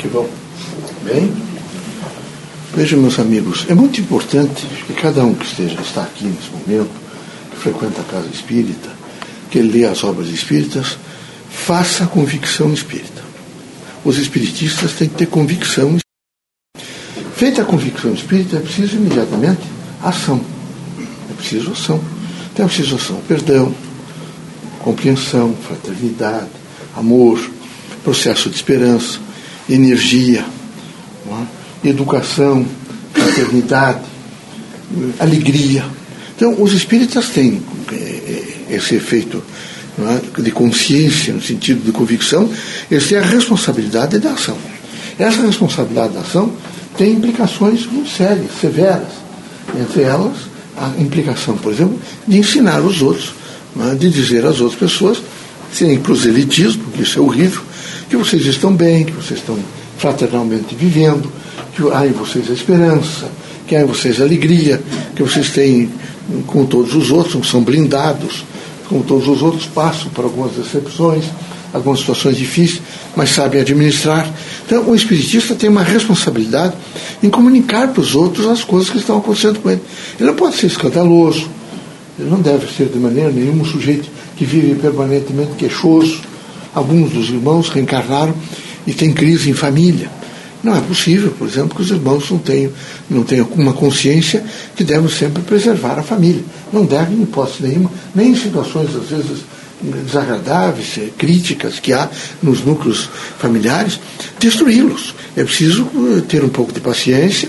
que vão? Bem? Vejam, meus amigos, é muito importante que cada um que esteja, está aqui nesse momento, que frequenta a casa espírita, que lê as obras espíritas, faça a convicção espírita. Os espiritistas têm que ter convicção Feita a convicção espírita, é preciso imediatamente ação. É preciso ação. Então é preciso ação. Perdão, compreensão, fraternidade, amor, processo de esperança, energia, é? educação, fraternidade, alegria. Então, os espíritas têm é, é, esse efeito é? de consciência, no sentido de convicção, eles têm a responsabilidade da ação. Essa responsabilidade da ação tem implicações muito sérias, severas. Entre elas, a implicação, por exemplo, de ensinar os outros, né, de dizer às outras pessoas, sem proselitismo, que isso é horrível, que vocês estão bem, que vocês estão fraternalmente vivendo, que há em vocês a esperança, que há em vocês a alegria, que vocês têm, com todos os outros, são blindados, como todos os outros, passam por algumas decepções, algumas situações difíceis, mas sabem administrar. Então, o espiritista tem uma responsabilidade em comunicar para os outros as coisas que estão acontecendo com ele. Ele não pode ser escandaloso, ele não deve ser de maneira nenhuma um sujeito que vive permanentemente queixoso. Alguns dos irmãos reencarnaram e têm crise em família. Não é possível, por exemplo, que os irmãos não tenham, não tenham uma consciência que devem sempre preservar a família. Não devem, em hipótese nenhuma, nem em situações, às vezes, desagradáveis, eh, críticas que há nos núcleos familiares, destruí-los. É preciso eh, ter um pouco de paciência,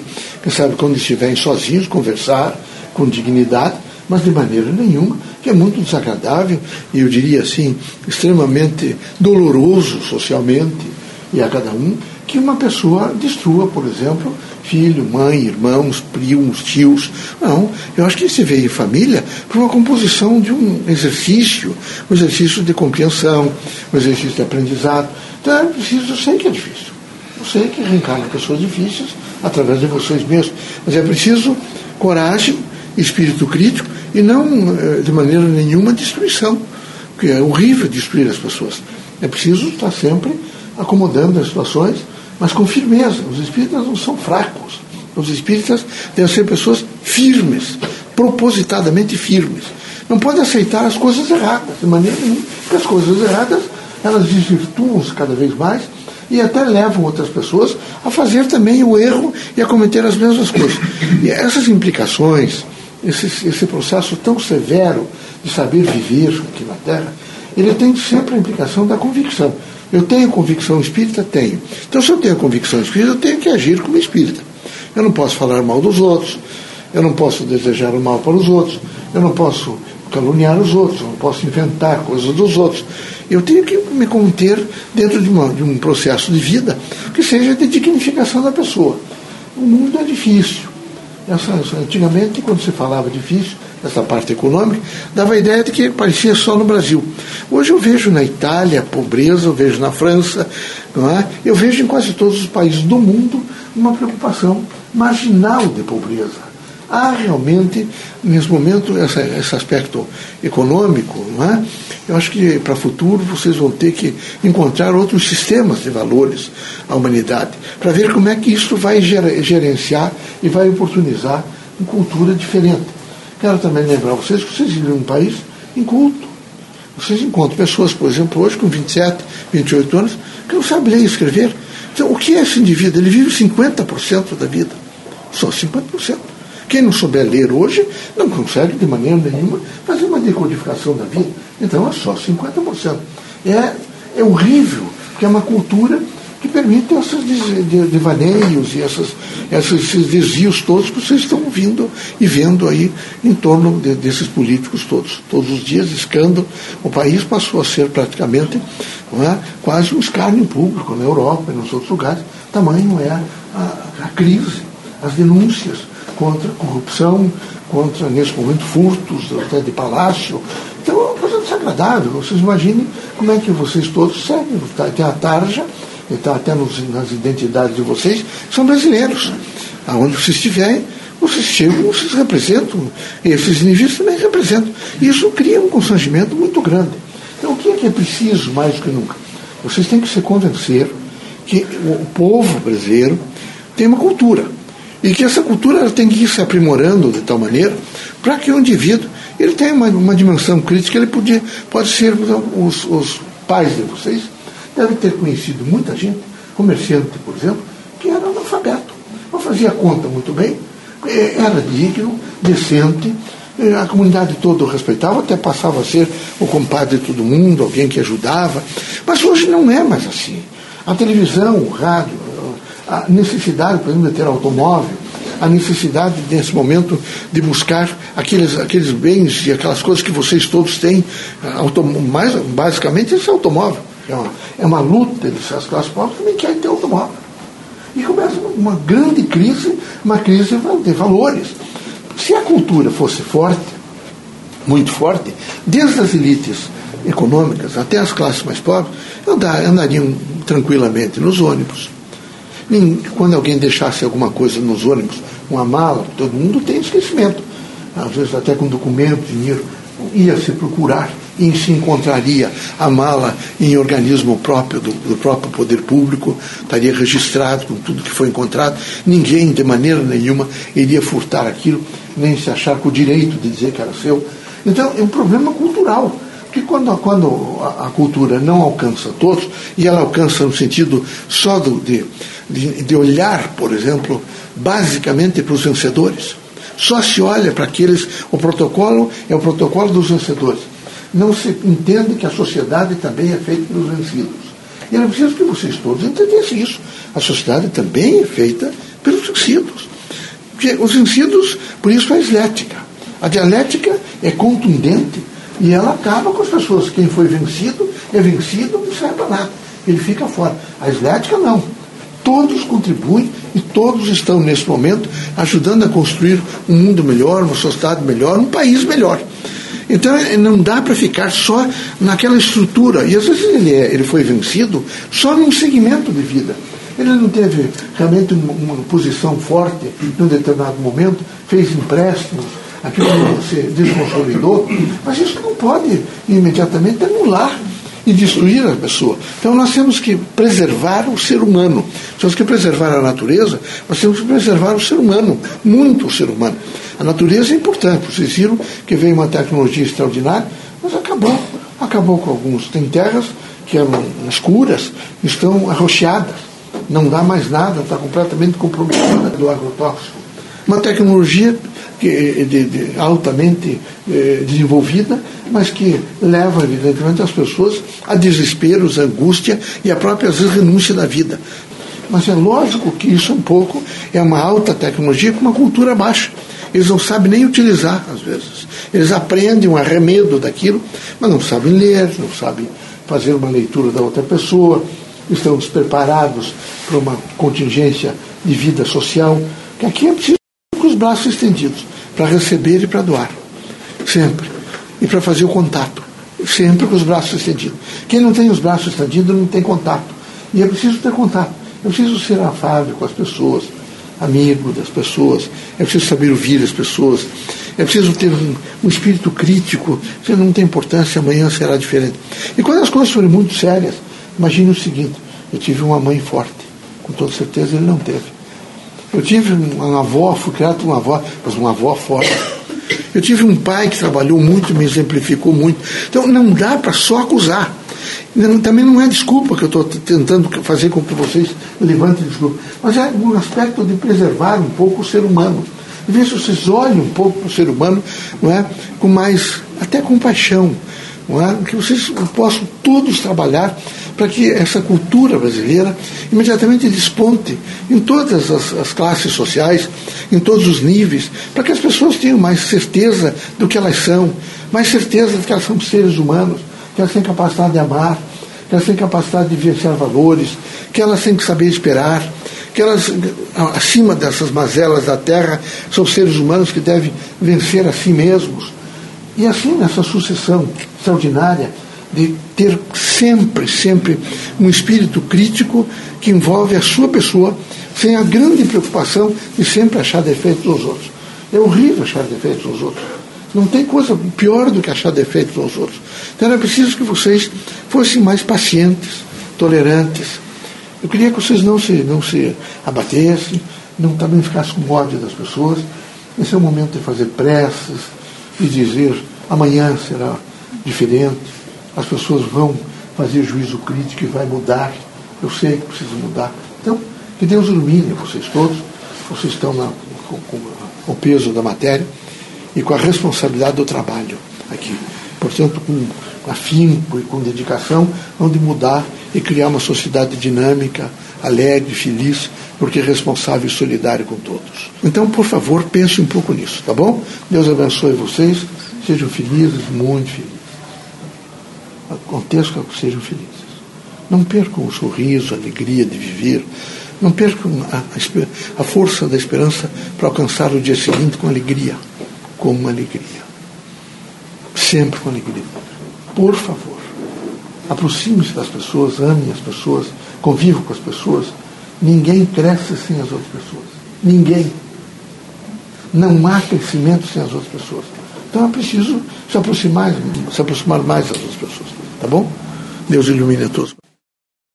sabe quando estiverem sozinhos, conversar com dignidade, mas de maneira nenhuma, que é muito desagradável e eu diria assim, extremamente doloroso socialmente e a cada um, que uma pessoa destrua, por exemplo, filho, mãe, irmãos, primos, tios. Não, eu acho que se em família por uma composição de um exercício, um exercício de compreensão, um exercício de aprendizado. Então é preciso, eu sei que é difícil. Eu sei que reencarna pessoas difíceis através de vocês mesmos, mas é preciso coragem, espírito crítico e não eh, de maneira nenhuma destruição, porque é horrível destruir as pessoas. É preciso estar sempre acomodando as situações mas com firmeza. Os espíritas não são fracos. Os espíritas devem ser pessoas firmes, propositadamente firmes. Não podem aceitar as coisas erradas, de maneira nenhuma, porque as coisas erradas elas desvirtuam-se cada vez mais e até levam outras pessoas a fazer também o erro e a cometer as mesmas coisas. E essas implicações, esse, esse processo tão severo de saber viver aqui na Terra, ele tem sempre a implicação da convicção. Eu tenho convicção espírita? Tenho. Então, se eu tenho convicção espírita, eu tenho que agir como espírita. Eu não posso falar mal dos outros, eu não posso desejar o mal para os outros, eu não posso caluniar os outros, eu não posso inventar coisas dos outros. Eu tenho que me conter dentro de, uma, de um processo de vida que seja de dignificação da pessoa. O mundo é difícil. Essa, antigamente, quando se falava difícil, essa parte econômica, dava a ideia de que parecia só no Brasil. Hoje eu vejo na Itália a pobreza, eu vejo na França, não é? eu vejo em quase todos os países do mundo uma preocupação marginal de pobreza. Há realmente, nesse momento, essa, esse aspecto econômico, não é? Eu acho que para o futuro vocês vão ter que encontrar outros sistemas de valores à humanidade, para ver como é que isso vai gerenciar e vai oportunizar uma cultura diferente. Quero também lembrar vocês que vocês vivem num país inculto. Vocês encontram pessoas, por exemplo, hoje com 27, 28 anos, que não sabem ler e escrever. Então, o que é esse indivíduo? Ele vive 50% da vida. Só 50%. Quem não souber ler hoje não consegue, de maneira nenhuma, fazer uma decodificação da vida. Então, é só 50%. É, é horrível, porque é uma cultura que permitem esses devaneios e essas, esses desvios todos que vocês estão ouvindo e vendo aí em torno de, desses políticos todos. Todos os dias, escândalo. O país passou a ser praticamente é, quase um escárnio público na Europa e nos outros lugares. Tamanho é a, a crise, as denúncias contra corrupção, contra, nesse momento, furtos até de palácio. Então, é uma coisa desagradável. Vocês imaginem como é que vocês todos seguem. Tem a tarja está até nos, nas identidades de vocês, são brasileiros. Aonde vocês estiverem, vocês chegam, vocês representam, esses níveis também representam. Isso cria um constrangimento muito grande. Então, o que é que é preciso mais do que nunca? Vocês têm que se convencer que o povo brasileiro tem uma cultura. E que essa cultura tem que ir se aprimorando de tal maneira para que o indivíduo ele tenha uma, uma dimensão crítica, ele podia, pode ser os, os pais de vocês devem ter conhecido muita gente, comerciante, por exemplo, que era analfabeto. Não fazia conta muito bem, é, era digno, decente, é, a comunidade toda o respeitava, até passava a ser o compadre de todo mundo, alguém que ajudava. Mas hoje não é mais assim. A televisão, o rádio, a necessidade, por exemplo, de ter automóvel, a necessidade, nesse momento, de buscar aqueles, aqueles bens e aquelas coisas que vocês todos têm, mais, basicamente esse automóvel. É uma, é uma luta, as classes pobres também querem ter automóvel. E começa uma grande crise, uma crise de valores. Se a cultura fosse forte, muito forte, desde as elites econômicas até as classes mais pobres, andariam tranquilamente nos ônibus, quando alguém deixasse alguma coisa nos ônibus, uma mala, todo mundo tem esquecimento. Às vezes até com documento, dinheiro, ia se procurar e se encontraria a mala em organismo próprio do, do, próprio poder público, estaria registrado com tudo que foi encontrado. Ninguém, de maneira nenhuma, iria furtar aquilo, nem se achar com o direito de dizer que era seu. Então, é um problema cultural. Porque quando, quando a, a cultura não alcança todos, e ela alcança no sentido só do, de, de, de olhar, por exemplo, basicamente para os vencedores. Só se olha para aqueles. O protocolo é o protocolo dos vencedores. Não se entende que a sociedade também é feita pelos vencidos. E era preciso que vocês todos entendessem isso. A sociedade também é feita pelos vencidos. Porque os vencidos, por isso a eslética. A dialética é contundente e ela acaba com as pessoas. Quem foi vencido é vencido, não serve para nada. Ele fica fora. A eslética não todos contribuem e todos estão, nesse momento, ajudando a construir um mundo melhor, uma sociedade melhor, um país melhor. Então não dá para ficar só naquela estrutura. E às vezes ele, é, ele foi vencido só num segmento de vida. Ele não teve realmente uma, uma posição forte em um determinado momento, fez empréstimos, aquilo que se desconsolidou, mas isso não pode imediatamente anular e destruir a pessoa. Então nós temos que preservar o ser humano. Temos que preservar a natureza, nós temos que preservar o ser humano, muito o ser humano. A natureza é importante. Vocês viram que veio uma tecnologia extraordinária, mas acabou. Acabou com alguns. Tem terras que eram escuras, estão arroxeadas. Não dá mais nada, está completamente comprometida do agrotóxico. Uma tecnologia que, eh, de, de, altamente eh, desenvolvida, mas que leva, evidentemente, as pessoas a desesperos, a angústia e a própria renúncia da vida. Mas é lógico que isso um pouco é uma alta tecnologia com uma cultura baixa. Eles não sabem nem utilizar, às vezes. Eles aprendem um arremedo daquilo, mas não sabem ler, não sabem fazer uma leitura da outra pessoa, estão despreparados para uma contingência de vida social, que aqui é preciso braços estendidos para receber e para doar. Sempre. E para fazer o contato. Sempre com os braços estendidos. Quem não tem os braços estendidos não tem contato. E é preciso ter contato. É preciso ser afável com as pessoas, amigo das pessoas. É preciso saber ouvir as pessoas. É preciso ter um, um espírito crítico. Você não tem importância, amanhã será diferente. E quando as coisas forem muito sérias, imagine o seguinte: eu tive uma mãe forte. Com toda certeza ele não teve. Eu tive uma avó, fui criado por uma avó, mas uma avó forte. Eu tive um pai que trabalhou muito, me exemplificou muito. Então não dá para só acusar. Também não é desculpa que eu estou tentando fazer com que vocês levantem desculpa, mas é um aspecto de preservar um pouco o ser humano. Ver se vocês olhem um pouco para o ser humano não é? com mais, até compaixão. É? Que vocês possam todos trabalhar para que essa cultura brasileira imediatamente desponte em todas as, as, classes sociais, em todos os níveis, para que as pessoas tenham mais certeza do que elas são, mais certeza de que elas são seres humanos, que elas têm capacidade de amar, que elas têm capacidade de vivenciar valores, que elas têm que saber esperar, que elas, acima dessas mazelas da terra, são seres humanos que devem vencer a si mesmos. E assim, nessa sucessão extraordinária, de ter sempre, sempre um espírito crítico que envolve a sua pessoa, sem a grande preocupação de sempre achar defeitos nos outros. É horrível achar defeitos nos outros. Não tem coisa pior do que achar defeitos nos outros. Então era preciso que vocês fossem mais pacientes, tolerantes, Eu queria que vocês não se, não se abatessem, não também ficassem com ódio das pessoas. Esse é o momento de fazer preces, de dizer amanhã será diferente, as pessoas vão fazer juízo crítico e vai mudar. Eu sei que precisa mudar. Então, que Deus ilumine vocês todos. Vocês estão na, com, com o peso da matéria e com a responsabilidade do trabalho aqui. Portanto, com afinco e com dedicação, vão de mudar e criar uma sociedade dinâmica, alegre, feliz, porque é responsável e solidário com todos. Então, por favor, pense um pouco nisso, tá bom? Deus abençoe vocês, sejam felizes, muito felizes. Aconteça que sejam felizes. Não percam o sorriso, a alegria de viver. Não percam a, a, força da esperança para alcançar o dia seguinte com alegria. Com uma alegria. Sempre com alegria. Por favor, aproxime-se das pessoas, ame as pessoas, conviva com as pessoas. Ninguém cresce sem as outras pessoas. Ninguém. Não há crescimento sem as outras pessoas. Então é preciso se aproximar, se aproximar mais das pessoas. Tá bom? Deus ilumine a todos.